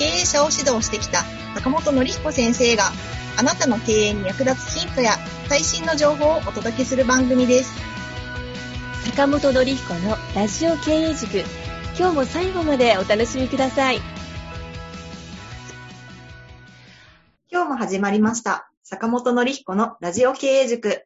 経営者を指導してきた坂本典彦先生があなたの経営に役立つヒントや最新の情報をお届けする番組です。坂本典彦のラジオ経営塾。今日も最後までお楽しみください。今日も始まりました。坂本典彦のラジオ経営塾。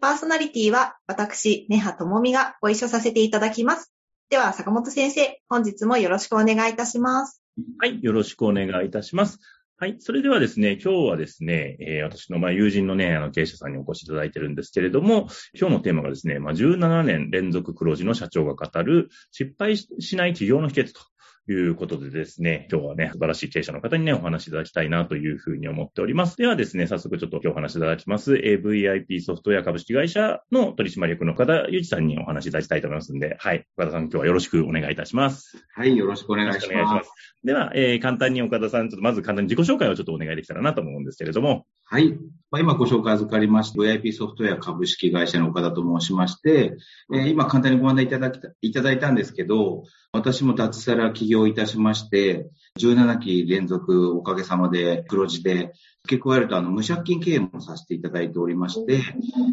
パーソナリティは私、根葉智美がご一緒させていただきます。では、坂本先生、本日もよろしくお願いいたします。はい、よろしくお願いいたします。はい。それではですね、今日はですね、えー、私のまあ友人のね、あの経営者さんにお越しいただいてるんですけれども、今日のテーマがですね、まあ、17年連続黒字の社長が語る失敗しない企業の秘訣ということでですね、今日はね、素晴らしい経営者の方にね、お話しいただきたいなというふうに思っております。ではですね、早速ちょっと今日お話しいただきます、AVIP ソフトウェア株式会社の取締役の岡田祐一さんにお話しいただきたいと思いますんで、はい。岡田さん、今日はよろしくお願いいたします。はい、よろしくお願いします。ます。では、えー、簡単に岡田さん、ちょっとまず簡単に自己紹介をちょっとお願いできたらなと思うんですけれども。はい。まあ、今ご紹介預かりました VIP ソフトウェア株式会社の岡田と申しまして、えー、今簡単にご案内いただきた、いただいたんですけど、私も脱サラ起業いたしまして、17期連続おかげさまで黒字で、付け加えるとあの無借金経営もさせていただいておりまして、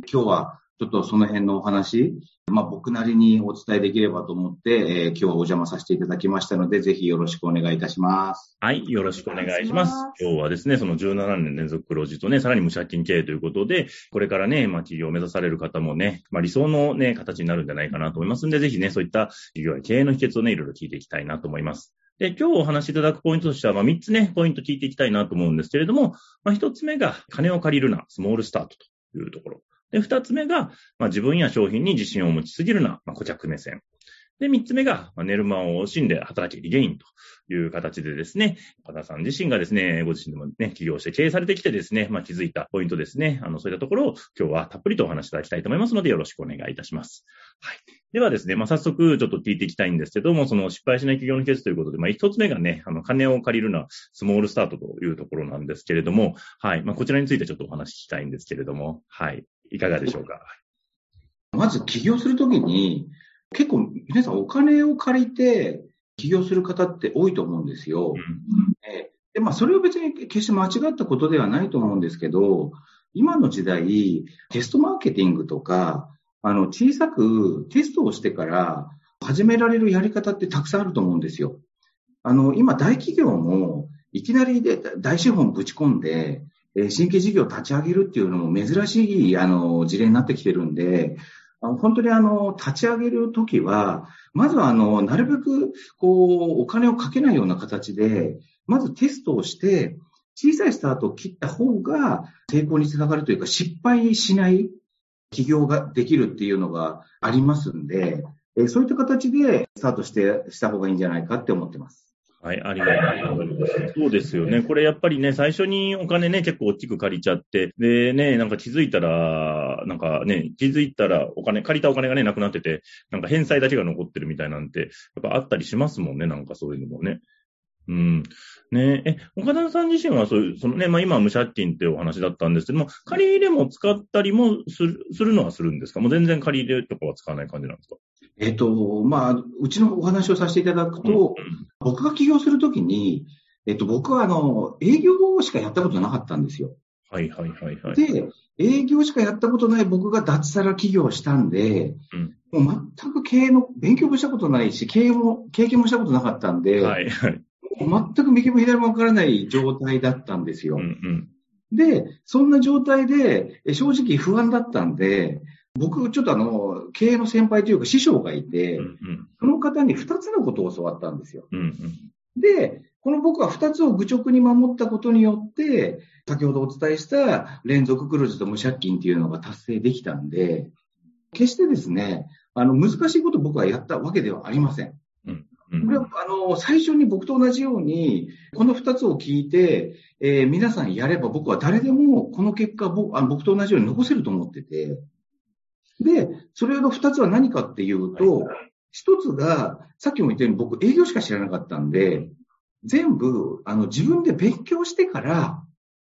今日はちょっとその辺のお話、まあ僕なりにお伝えできればと思って、えー、今日はお邪魔させていただきましたので、ぜひよろしくお願いいたします。はい、よろしくお願いします。今日はですね、その17年連続黒字とね、さらに無借金経営ということで、これからね、まあ企業を目指される方もね、まあ理想のね、形になるんじゃないかなと思いますんで、ぜひね、そういった企業や経営の秘訣をね、いろいろ聞いていきたいなと思います。で、今日お話しいただくポイントとしては、まあ、3つね、ポイント聞いていきたいなと思うんですけれども、まあ、1つ目が、金を借りるな、スモールスタートというところ。で、二つ目が、まあ、自分や商品に自信を持ちすぎるな、まあ、顧客目線。で、三つ目が、まあ、寝る間を惜しんで働きリゲインという形でですね、岡田さん自身がですね、ご自身でもね、起業して経営されてきてですね、まあ、気づいたポイントですね、あの、そういったところを今日はたっぷりとお話しいただきたいと思いますので、よろしくお願いいたします。はい。ではですね、まあ、早速ちょっと聞いていきたいんですけども、その失敗しない企業の秘訣ということで、まあ、一つ目がね、あの、金を借りるのはスモールスタートというところなんですけれども、はい。まあ、こちらについてちょっとお話ししたいんですけれども、はい。いかがでしょうか？まず起業するときに、結構皆さんお金を借りて起業する方って多いと思うんですよ。うん、でまあ、それは別に決して間違ったことではないと思うんですけど、今の時代、テストマーケティングとか、あの、小さくテストをしてから始められるやり方ってたくさんあると思うんですよ。あの、今大企業もいきなりで大資本ぶち込んで、え新規事業を立ち上げるっていうのも珍しい、あの、事例になってきてるんで、本当にあの、立ち上げるときは、まずはあの、なるべく、こう、お金をかけないような形で、まずテストをして、小さいスタートを切った方が成功につながるというか、失敗しない起業ができるっていうのがありますんで、そういった形でスタートして、した方がいいんじゃないかって思ってます。はい、ありがとうございます。そうですよね。これやっぱりね、最初にお金ね、結構大きく借りちゃって、でね、なんか気づいたら、なんかね、気づいたらお金、借りたお金がね、なくなってて、なんか返済だけが残ってるみたいなんて、やっぱあったりしますもんね、なんかそういうのもね。うん。ねえ、岡田さん自身はそういう、そのね、まあ今は無借金ってお話だったんですけども、借り入れも使ったりもするするのはするんですか？もう全然借り入れとかは使わない感じなんですか？えっ、と、まあ、うちのお話をさせていただくと、うんうん、僕が起業するときに、えっ、と、僕はあの、営業しかやったことなかったんですよ。はいはいはいはい。で、営業しかやったことない僕が脱サラ起業したんで、うん、もう全く経営の勉強もしたことないし、経営も、経験もしたことなかったんで、はいはい、全く右も左もわからない状態だったんですよ。うんうんで、そんな状態で、正直不安だったんで、僕、ちょっとあの、経営の先輩というか師匠がいて、うんうん、その方に二つのことを教わったんですよ。うんうん、で、この僕は二つを愚直に守ったことによって、先ほどお伝えした連続黒字と無借金っていうのが達成できたんで、決してですね、あの、難しいこと僕はやったわけではありません。うん、これは、あの、最初に僕と同じように、この二つを聞いて、えー、皆さんやれば僕は誰でもこの結果僕あ僕と同じように残せると思ってて、で、それの二つは何かっていうと、一つが、さっきも言ったように僕営業しか知らなかったんで、全部、あの、自分で勉強してから、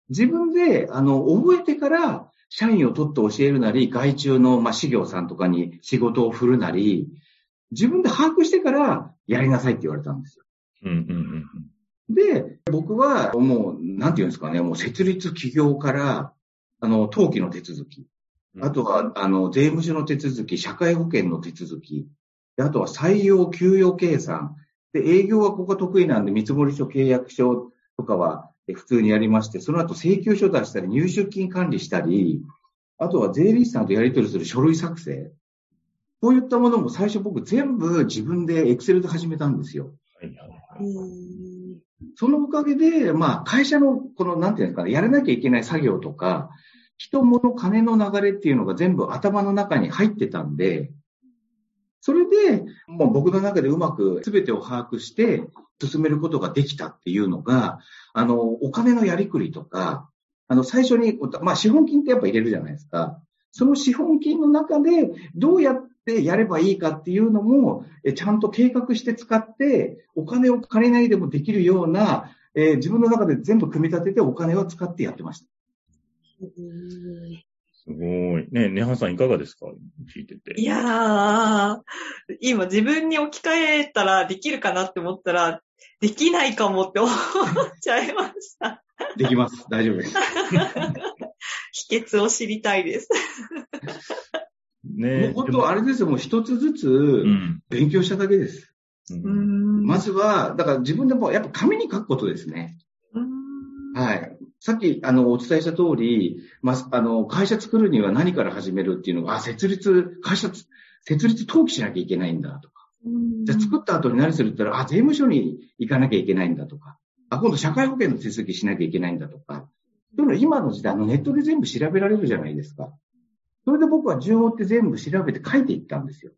自分で、あの、覚えてから、社員を取って教えるなり、外注の、まあ、事業さんとかに仕事を振るなり、自分で把握してからやりなさいって言われたんですよ。うんうんうん、で、僕はもう、なんていうんですかね、もう設立企業から、あの、登記の手続き、あとは、あの、税務署の手続き、社会保険の手続き、あとは採用、給与計算、で、営業はここ得意なんで、見積書、契約書とかは普通にやりまして、その後請求書出したり、入出金管理したり、あとは税理士さんとやり取りする書類作成。こういったものも最初僕全部自分でエクセルで始めたんですよ。そのおかげで、まあ会社のこのなんていうんですかね、やらなきゃいけない作業とか、人物金の流れっていうのが全部頭の中に入ってたんで、それで、もう僕の中でうまく全てを把握して進めることができたっていうのが、あの、お金のやりくりとか、あの、最初に、まあ、資本金ってやっぱ入れるじゃないですか。その資本金の中でどうやってやればいいかっていうのも、ちゃんと計画して使って、お金を借りないでもできるような、えー、自分の中で全部組み立ててお金を使ってやってました。すごい。ねネハさんいかがですか？聞いてて。いやー、今自分に置き換えたらできるかなって思ったら、できないかもって思っちゃいました。できます。大丈夫です。秘訣を知りたいです。ねもう本当あれですよ、もう一つずつ勉強しただけです。うん、まずは、だから自分でもやっぱ紙に書くことですね。はい。さっき、あの、お伝えした通り、まあ、あの、会社作るには何から始めるっていうのが、あ、設立、会社、設立登記しなきゃいけないんだとか。じゃあ作った後に何するって言ったら、あ、税務署に行かなきゃいけないんだとか。あ、今度社会保険の手続きしなきゃいけないんだとか。そういうの今の時代、あの、ネットで全部調べられるじゃないですか。それで僕は順を追って全部調べて書いていったんですよ。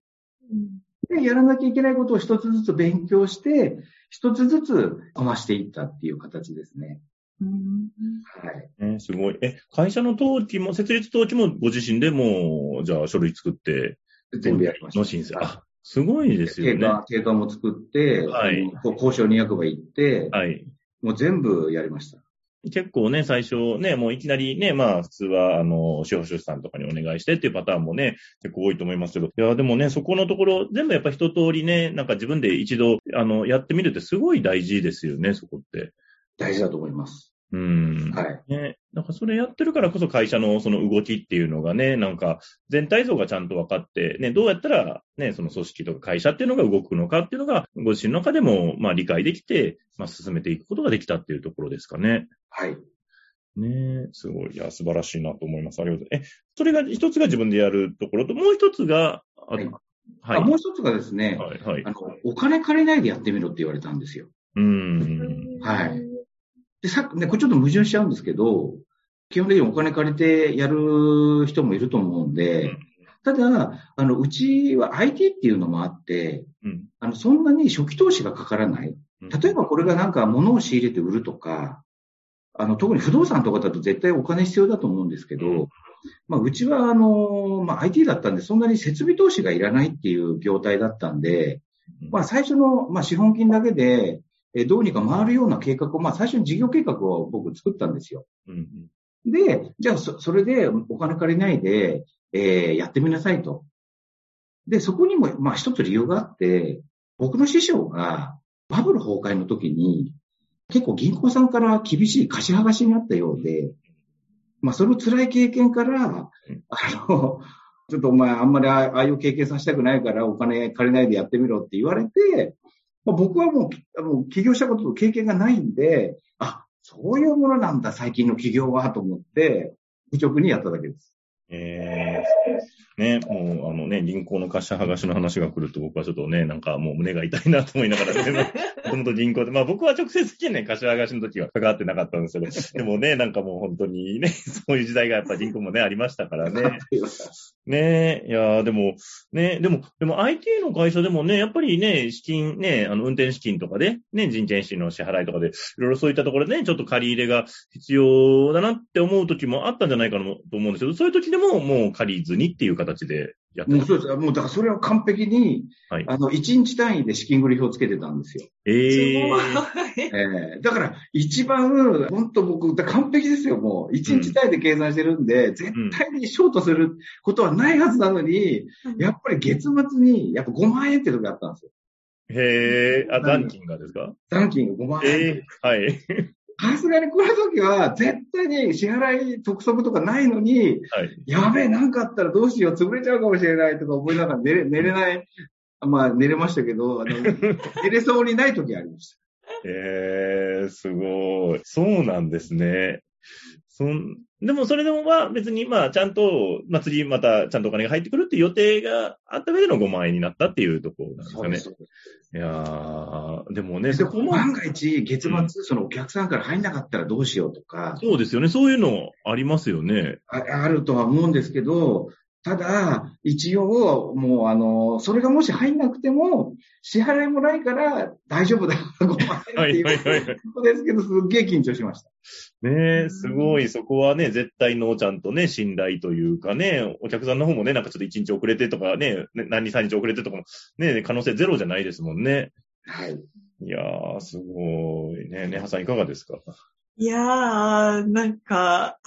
で、やらなきゃいけないことを一つずつ勉強して、一つずつこなしていったっていう形ですね。はい。えすごい。え、会社の登記も、設立登記もご自身でもじゃあ書類作って、全部やりました。の申請。あ、すごいですよね。経過、経過も作って、はい。交渉に役場行って、はい。もう全部やりました。結構ね、最初ね、もういきなりね、まあ普通は、あの、司法書士さんとかにお願いしてっていうパターンもね、結構多いと思いますけど、いや、でもね、そこのところ、全部やっぱ一通りね、なんか自分で一度、あの、やってみるってすごい大事ですよね、そこって。大事だと思います。うん。はい。ね。なんかそれやってるからこそ会社のその動きっていうのがね、なんか全体像がちゃんと分かって、ね、どうやったらね、その組織とか会社っていうのが動くのかっていうのが、ご自身の中でもまあ理解できて、まあ進めていくことができたっていうところですかね。はい。ねすごい。いや、素晴らしいなと思います。ありがとうございます。え、それが一つが自分でやるところと、もう一つが、はい。はい、もう一つがですね、はい、はい。あの、お金借りないでやってみろって言われたんですよ。うん。はい。で、さっきね、これちょっと矛盾しちゃうんですけど、基本的にお金借りてやる人もいると思うんで、ただ、あの、うちは IT っていうのもあって、うん、あの、そんなに初期投資がかからない。例えばこれがなんか物を仕入れて売るとか、あの、特に不動産とかだと絶対お金必要だと思うんですけど、うん、まあ、うちはあの、まあ、IT だったんで、そんなに設備投資がいらないっていう業態だったんで、まあ、最初の、まあ、資本金だけで、えどうにか回るような計画を、まあ最初に事業計画を僕作ったんですよ。うんうん、で、じゃあそ、それでお金借りないで、えー、やってみなさいと。で、そこにも、まあ一つ理由があって、僕の師匠がバブル崩壊の時に、結構銀行さんから厳しい貸し剥がしになったようで、まあその辛い経験から、あの、ちょっとお前あんまりああいう経験させたくないからお金借りないでやってみろって言われて、まあ、僕はもう、あの、起業したことと経験がないんで、あ、そういうものなんだ、最近の起業は、と思って、愚直にやっただけです。ええー、ね、もう、あのね、銀行の貸し剥がしの話が来ると僕はちょっとね、なんかもう胸が痛いなと思いながらね、もともと銀行で、まあ僕は直接的にね、貸し剥がしの時は関わってなかったんですけど、でもね、なんかもう本当にね、そういう時代がやっぱ銀行もね、ありましたからね。ね。え、いやでも、ね。でも、でも IT の会社でもね、やっぱりね、資金ね、あの、運転資金とかで、ね、人件費の支払いとかで、いろいろそういったところでね、ちょっと借り入れが必要だなって思う時もあったんじゃないかなと思うんですけど、そういう時でももう借りずにっていう形でやってもうそうです。もうだからそれは完璧に、はい、あの、1日単位で資金繰り表をつけてたんですよ。えー、えー、だから、一番、本当僕、完璧ですよ、もう。1日単位で計算してるんで、うん、絶対にショートすることはないはずなのに、うん、やっぱり月末に、やっぱ5万円って時あったんですよ。へえ、あ、残金がですか？残金が5万円。えー、はい。さすがにこの時は、絶対に支払い督促とかないのに、はい、やべえ、なんかあったらどうしよう、潰れちゃうかもしれないとか思いながら寝れ寝れない、まあ寝れましたけど、あの 寝れそうにない時ありました。えー、すごい。そうなんですね。そんでもそれでもは別にまあちゃんと祭りまたちゃんとお金が入ってくるっていう予定があった上での5万円になったっていうところなんですかね。いやー、でもね、そこも。万が一月末、うん、そのお客さんから入んなかったらどうしようとか。そうですよね。そういうのありますよね。ああるとは思うんですけど、ただ、一応、もう、あの、それがもし入んなくても、支払いもないから大丈夫だ、ごめんっていうことですけど、すっげえ緊張しました。ねえ、すごい、そこはね、絶対のちゃんとね、信頼というかね、お客さんの方もね、なんかちょっと一日遅れてとかね、何日三日遅れてとかも、ね、可能性ゼロじゃないですもんね。はい。いやー、すごい。ね、ねはさんいかがですか？いやー、なんか、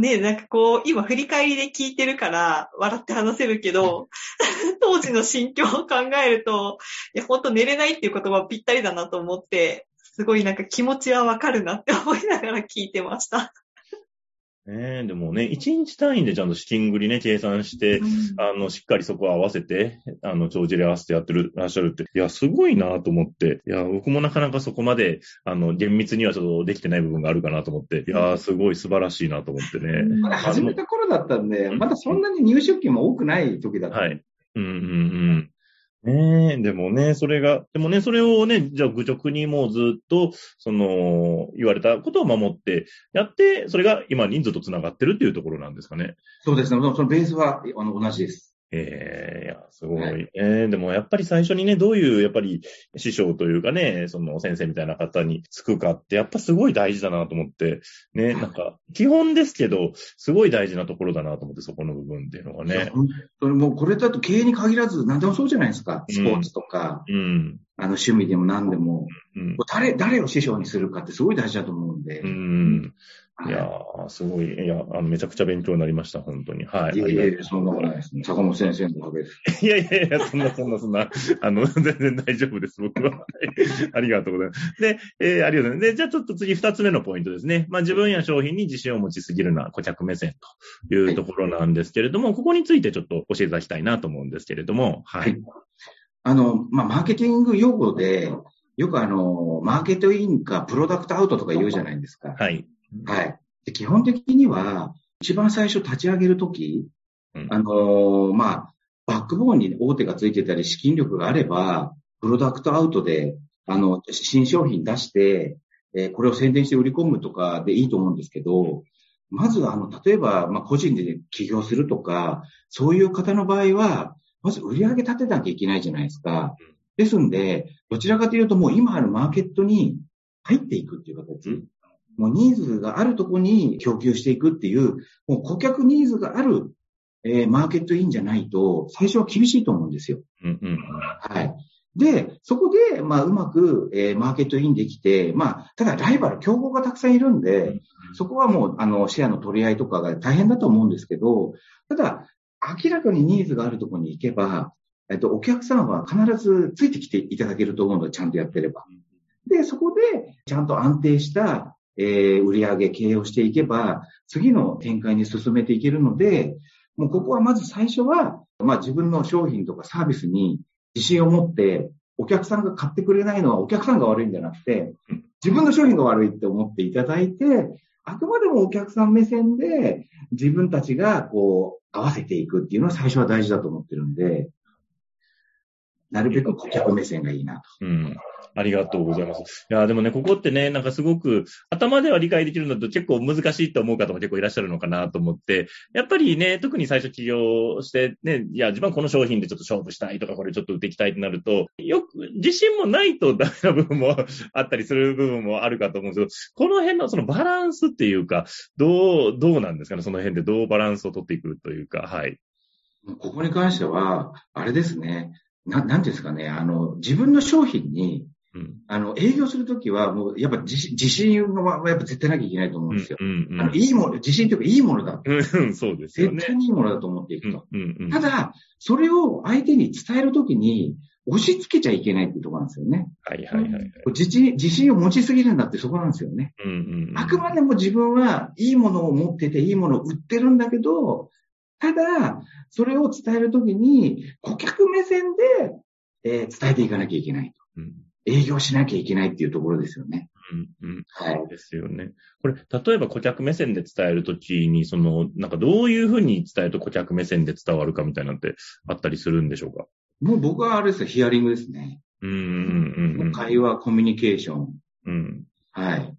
ねなんかこう、今振り返りで聞いてるから笑って話せるけど、当時の心境を考えると、いや、ほんと寝れないっていう言葉ぴったりだなと思って、すごいなんか気持ちはわかるなって思いながら聞いてました。ねえ、でもね、一日単位でちゃんと資金繰りね、計算して、うん、あの、しっかりそこを合わせて、あの、帳尻合わせてやってる、らっしゃるって、いや、すごいなと思って、いや、僕もなかなかそこまで、あの、厳密にはちょっとできてない部分があるかなと思って、いや、すごい素晴らしいなと思ってね。まだ始めた頃だったんで、まだそんなに入出金も多くない時だった。はい。うんうんうん。ねえ、でもね、それが、でもね、それをね、じゃあ愚直にもうずっと、その、言われたことを守ってやって、それが今人数と繋がってるっていうところなんですかね。そうですね。そのベースはあの同じです。ええー、いや、すごい。はい、えー、でもやっぱり最初にね、どういう、やっぱり師匠というかね、その先生みたいな方につくかって、やっぱすごい大事だなと思って、ね、なんか、基本ですけど、すごい大事なところだなと思って、そこの部分っていうのがね。本当にもうこれだと経営に限らず、何でもそうじゃないですか。スポーツとか、うん、あの趣味でも何でも、うん、誰、誰を師匠にするかってすごい大事だと思うんで。うん。いやー、すごい。いや、あの、めちゃくちゃ勉強になりました、本当に。はい。いやいやいや、そんなことないですね。坂本先生のおかげです。いやいやいや、そんな、そんな、そんな、あの、全然大丈夫です、僕は。ありがとうございます。で、えー、ありがとうございます。で、じゃあちょっと次二つ目のポイントですね。まあ、自分や商品に自信を持ちすぎるのは顧客目線というところなんですけれども、はい、ここについてちょっと教えていただきたいなと思うんですけれども、はい。はい、あの、まあ、マーケティング用語で、よくあの、マーケトインかプロダクトアウトとか言うじゃないですか。はい。はい。で基本的には、一番最初立ち上げるとき、うん、あのー、まあ、バックボーンに大手がついてたり資金力があれば、プロダクトアウトで、あの、新商品出して、えー、これを宣伝して売り込むとかでいいと思うんですけど、まずあの、例えば、まあ、個人で起業するとか、そういう方の場合は、まず売り上げ立てなきゃいけないじゃないですか。ですんで、どちらかというともう今あるマーケットに入っていくっていう形。もうニーズがあるところに供給していくっていう、もう顧客ニーズがある、えー、マーケットインじゃないと、最初は厳しいと思うんですよ。うんうん、はい。で、そこで、まあ、うまく、えー、マーケットインできて、まあ、ただライバル、競合がたくさんいるんで、うん、そこはもう、あの、シェアの取り合いとかが大変だと思うんですけど、ただ、明らかにニーズがあるところに行けば、えっと、お客さんは必ずついてきていただけると思うので、ちゃんとやってれば。で、そこで、ちゃんと安定した、えー、売上経営をしていけば、次の展開に進めていけるので、もうここはまず最初は、まあ自分の商品とかサービスに自信を持って、お客さんが買ってくれないのはお客さんが悪いんじゃなくて、自分の商品が悪いって思っていただいて、あくまでもお客さん目線で自分たちがこう合わせていくっていうのは最初は大事だと思ってるんで、なるべく顧客目線がいいなと。うんありがとうございます。いや、でもね、ここってね、なんかすごく、頭では理解できるのと結構難しいと思う方も結構いらっしゃるのかなと思って、やっぱりね、特に最初起業してね、いや、自分はこの商品でちょっと勝負したいとか、これちょっと売っていきたいってなると、よく、自信もないとダメな部分もあったりする部分もあるかと思うんですけど、この辺のそのバランスっていうか、どう、どうなんですかね、その辺でどうバランスを取っていくというか、はい。ここに関しては、あれですね、ななんていうんですかね、あの、自分の商品に、うん、あの、営業するときは、もう、やっぱ自信は、やっぱ絶対なきゃいけないと思うんですよ。うんうんうん、あのいいもの、自信というか、いいものだ。うん、そうですよね。絶対にいいものだと思っていくと。うんうんうん、ただ、それを相手に伝えるときに、押し付けちゃいけないっていうところなんですよね。はいはいはい、はい、自信。自信を持ちすぎるんだってそこなんですよね。うんうんうん、あくまでも自分はいいものを持ってて、いいものを売ってるんだけど、ただ、それを伝えるときに、顧客目線で、えー、伝えていかなきゃいけないと。うん営業しなきゃいけないっていうところですよね。うんうん。はい。そうですよね。これ、例えば顧客目線で伝えるときに、その、なんかどういうふうに伝えると顧客目線で伝わるかみたいなのってあったりするんでしょうか？もう僕はあれですよ、ヒアリングですね。うんうんうん、会話、コミュニケーション。うん。はい。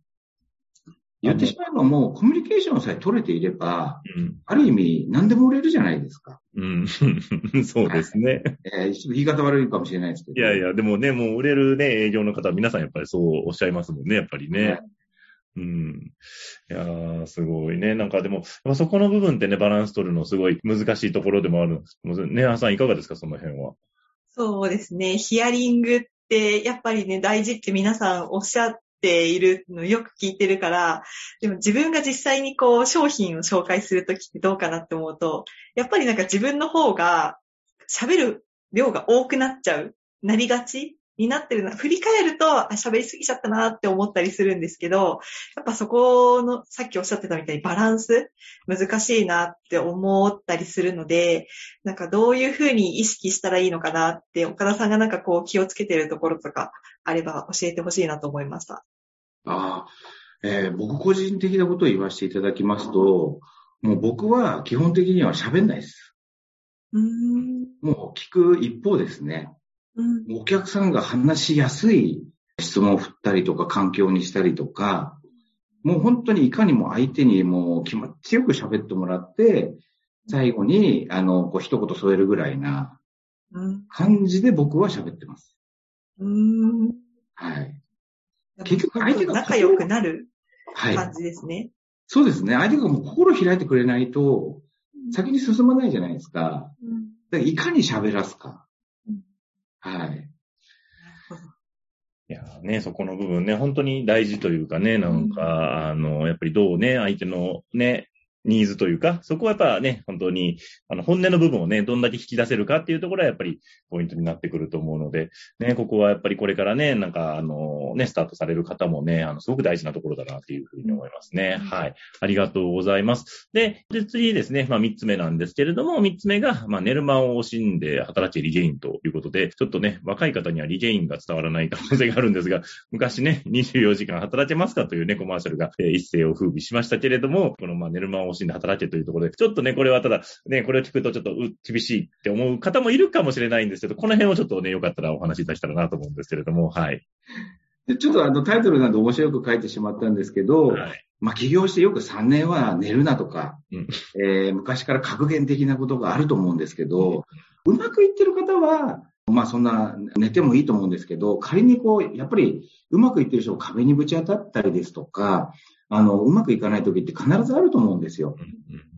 言ってしまえばもうコミュニケーションさえ取れていれば、うん、ある意味何でも売れるじゃないですか。うん。そうですね。えー、言い方悪いかもしれないですけど。いやいや、でもね、もう売れるね、営業の方は皆さんやっぱりそうおっしゃいますもんね、やっぱりね。はいうん。いやー、すごいね。なんかでも、そこの部分ってね、バランス取るのすごい難しいところでもあるんですけど、ね、あさんいかがですか、その辺は？そうですね。ヒアリングって、やっぱりね、大事って皆さんおっしゃっているのよく聞いてるから、でも自分が実際にこう商品を紹介するときってどうかなって思うと、やっぱりなんか自分の方が喋る量が多くなっちゃう、なりがちになってるな。振り返ると、喋りすぎちゃったなって思ったりするんですけど、やっぱそこの、さっきおっしゃってたみたいにバランス、難しいなって思ったりするので、なんかどういうふうに意識したらいいのかなって、岡田さんがなんかこう気をつけてるところとかあれば教えてほしいなと思いました。ああ、えー、僕個人的なことを言わせていただきますと、もう僕は基本的には喋んないです。うんもう聞く一方ですね。うん、お客さんが話しやすい質問を振ったりとか環境にしたりとか、もう本当にいかにも相手にもう気持ちよく喋ってもらって、最後に、あの、こう一言添えるぐらいな感じで僕は喋ってます。うん。はい。結局相手が仲良くなる感じですね、はい。そうですね。相手がもう心開いてくれないと、先に進まないじゃないですか。うん、いかに喋らすか。はい。いやね、そこの部分ね、本当に大事というかね、なんか、あの、やっぱりどうね、相手のね、ニーズというか、そこはやっぱね、本当に、あの、本音の部分をね、どんだけ引き出せるかっていうところはやっぱりポイントになってくると思うので、ね、ここはやっぱりこれからね、なんか、あの、ね、スタートされる方もね、あの、すごく大事なところだなっていうふうに思いますね。はい。ありがとうございます。で、で次ですね、まあ、三つ目なんですけれども、三つ目が、まあ、寝る間を惜しんで働けリゲインということで、ちょっとね、若い方にはリゲインが伝わらない可能性があるんですが、昔ね、24時間働けますかというね、コマーシャルが、えー、一世を風靡しましたけれども、この、まあ、寝る間を惜しんで働けというところで、ちょっとね、これはただ、ね、これを聞くとちょっと厳しいって思う方もいるかもしれないんですけど、この辺をちょっとね、よかったらお話しいたしたらなと思うんですけれども、はい。でちょっとあのタイトルなんで面白く書いてしまったんですけど、はい、まあ起業してよく3年は寝るなとか、うん、えー、昔から格言的なことがあると思うんですけど、うん、うまくいってる方は、まあそんな寝てもいいと思うんですけど、仮にこう、やっぱりうまくいってる人が壁にぶち当たったりですとか、あの、うまくいかない時って必ずあると思うんですよ。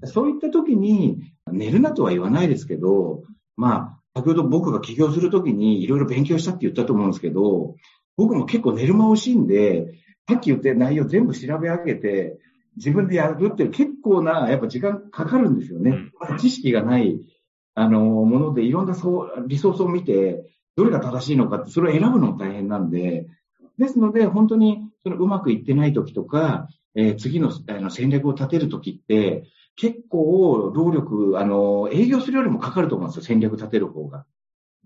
そういった時に、寝るなとは言わないですけど、まあ、先ほど僕が起業するときにいろいろ勉強したって言ったと思うんですけど、僕も結構寝る間惜しんで、さっき言った内容全部調べ上げて、自分でやるって結構な、やっぱ時間かかるんですよね。ま知識がない、あの、ものでいろんなそう、リソースを見て、どれが正しいのかって、それを選ぶのも大変なんで、ですので、本当に、そのうまくいってない時とか、えー、次のあの戦略を立てる時って、結構労力、あの、営業するよりもかかると思うんですよ、戦略立てる方が。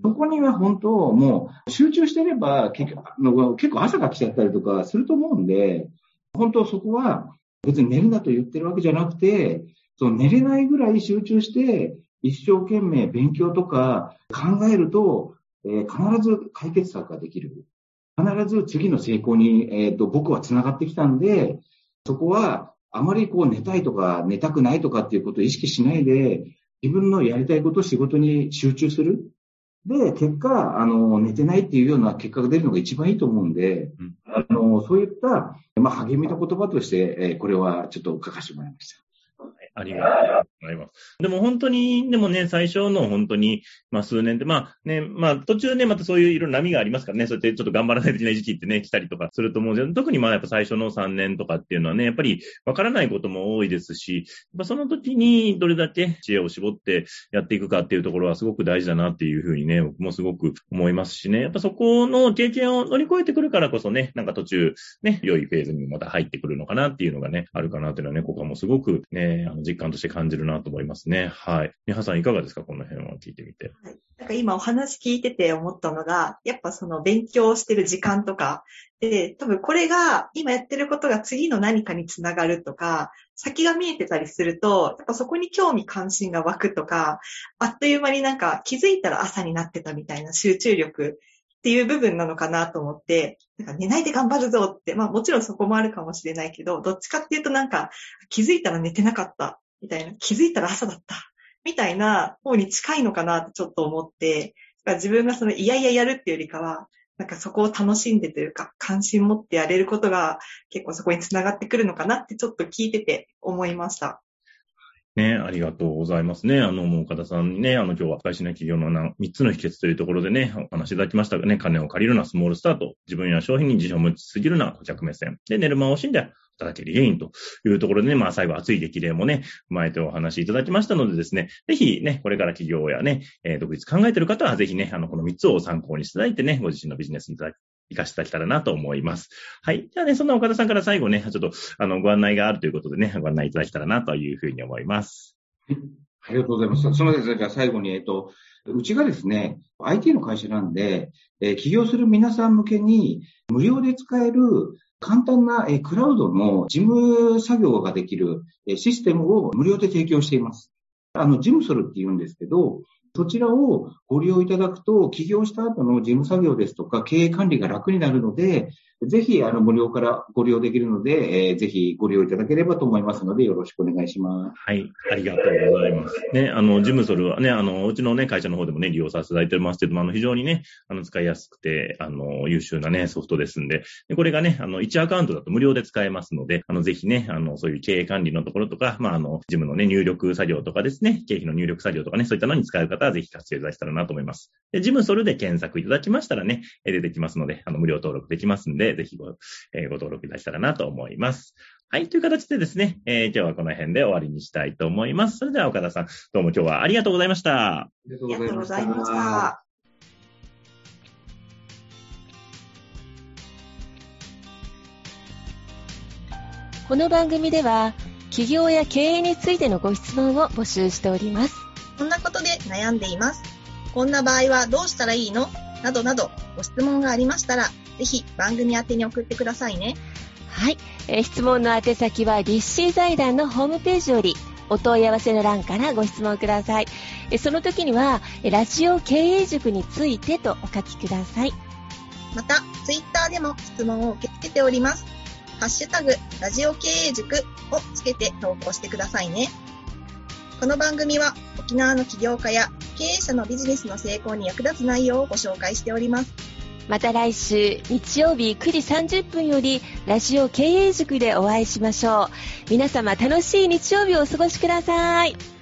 そこには本当、もう集中してれば結構、結構朝が来ちゃったりとかすると思うんで、本当そこは別に寝るなと言ってるわけじゃなくて、その寝れないぐらい集中して、一生懸命勉強とか考えると、えー、必ず解決策ができる。必ず次の成功に、えっ、ー、と、僕は繋がってきたんで、そこは、あまりこう寝たいとか寝たくないとかっていうことを意識しないで、自分のやりたいことを仕事に集中する。で、結果、あの、寝てないっていうような結果が出るのが一番いいと思うんで、うん、あの、そういった、まあ、励みの言葉として、えー、これはちょっと書かせてもらいました。ありがとうございます。でも本当に、でもね、最初の本当に、まあ数年で、まあね、まあ途中ね、またそういういろんな波がありますからね、そうやってちょっと頑張らないといけない時期ってね、来たりとかすると思うんですけど、特にまあやっぱ最初の3年とかっていうのはね、やっぱりわからないことも多いですし、やっその時にどれだけ知恵を絞ってやっていくかっていうところはすごく大事だなっていうふうにね、僕もすごく思いますしね、やっぱそこの経験を乗り越えてくるからこそね、なんか途中ね、良いフェーズにまた入ってくるのかなっていうのがね、あるかなっていうのはね、ここはもうすごくね、あの実感として感じるなと思いますね。はい。皆さんいかがですか？この辺は聞いてみて。なんか今お話聞いてて思ったのが、やっぱその勉強してる時間とか、で、多分これが今やってることが次の何かにつながるとか、先が見えてたりすると、やっぱそこに興味関心が湧くとか、あっという間になんか気づいたら朝になってたみたいな集中力っていう部分なのかなと思って、なんか寝ないで頑張るぞって、まあもちろんそこもあるかもしれないけど、どっちかっていうとなんか気づいたら寝てなかったみたいな、気づいたら朝だった、みたいな方に近いのかなってちょっと思って、自分がそのいやいややるっていうよりかは、なんかそこを楽しんでというか、関心持ってやれることが結構そこにつながってくるのかなってちょっと聞いてて思いました。ね、ありがとうございますね。あの、もう岡田さんにね、あの、今日は会社の企業の3つの秘訣というところでね、お話いただきましたがね、金を借りるな、スモールスタート、自分や商品に自信を持ちすぎるな、顧客目線。で、寝る間を惜しんでただける原因というところでね、まあ最後熱い激励もね、踏まえてお話いただきましたのでですね、ぜひね、これから企業やね、えー、独立考えている方はぜひね、あの、この3つを参考にしていただいてね、ご自身のビジネスに活かしていただけたらなと思います。はい。じゃあね、そんな岡田さんから最後ね、ちょっと、あの、ご案内があるということでね、ご案内いただけたらなというふうに思います。ありがとうございます。すみません。じゃあ最後に、えっと、うちがですね、IT の会社なんで、えー、起業する皆さん向けに無料で使える簡単なえクラウドの事務作業ができるえシステムを無料で提供しています。あの、ジムソルって言うんですけど、そちらをご利用いただくと、起業した後の事務作業ですとか、経営管理が楽になるので、ぜひ、あの、無料からご利用できるので、えー、ぜひご利用いただければと思いますので、よろしくお願いします。はい。ありがとうございます。ね、あの、ジムソルはね、あの、うちのね、会社の方でもね、利用させていただいてますけども、あの、非常にね、あの、使いやすくて、あの、優秀なね、ソフトですんで、でこれがね、あの、1アカウントだと無料で使えますので、あの、ぜひね、あの、そういう経営管理のところとか、まあ、あの、事務のね、入力作業とかですね、経費の入力作業とかね、そういったのに使う方はぜひ活用いただけたらなと思います。で、ジムソルで検索いただきましたらね、出てきますので、あの、無料登録できますんで、ぜひご、えー、ご登録いただけたらなと思います。はい、という形でですね、えー、今日はこの辺で終わりにしたいと思います。それでは岡田さん、どうも今日はありがとうございました。ありがとうございました。この番組では、企業や経営についてのご質問を募集しております。こんなことで悩んでいます。こんな場合はどうしたらいいの？などなど、ご質問がありましたら、ぜひ番組宛てに送ってくださいね。はい。えー、質問の宛先は、立志財団のホームページより、お問い合わせの欄からご質問ください。えその時には、ラジオ経営塾についてとお書きください。また、ツイッターでも質問を受け付けております。ハッシュタグ、ラジオ経営塾をつけて投稿してくださいね。この番組は、沖縄の起業家や経営者のビジネスの成功に役立つ内容をご紹介しております。また来週日曜日9時30分よりラジオ経営塾でお会いしましょう。皆様楽しい日曜日をお過ごしください。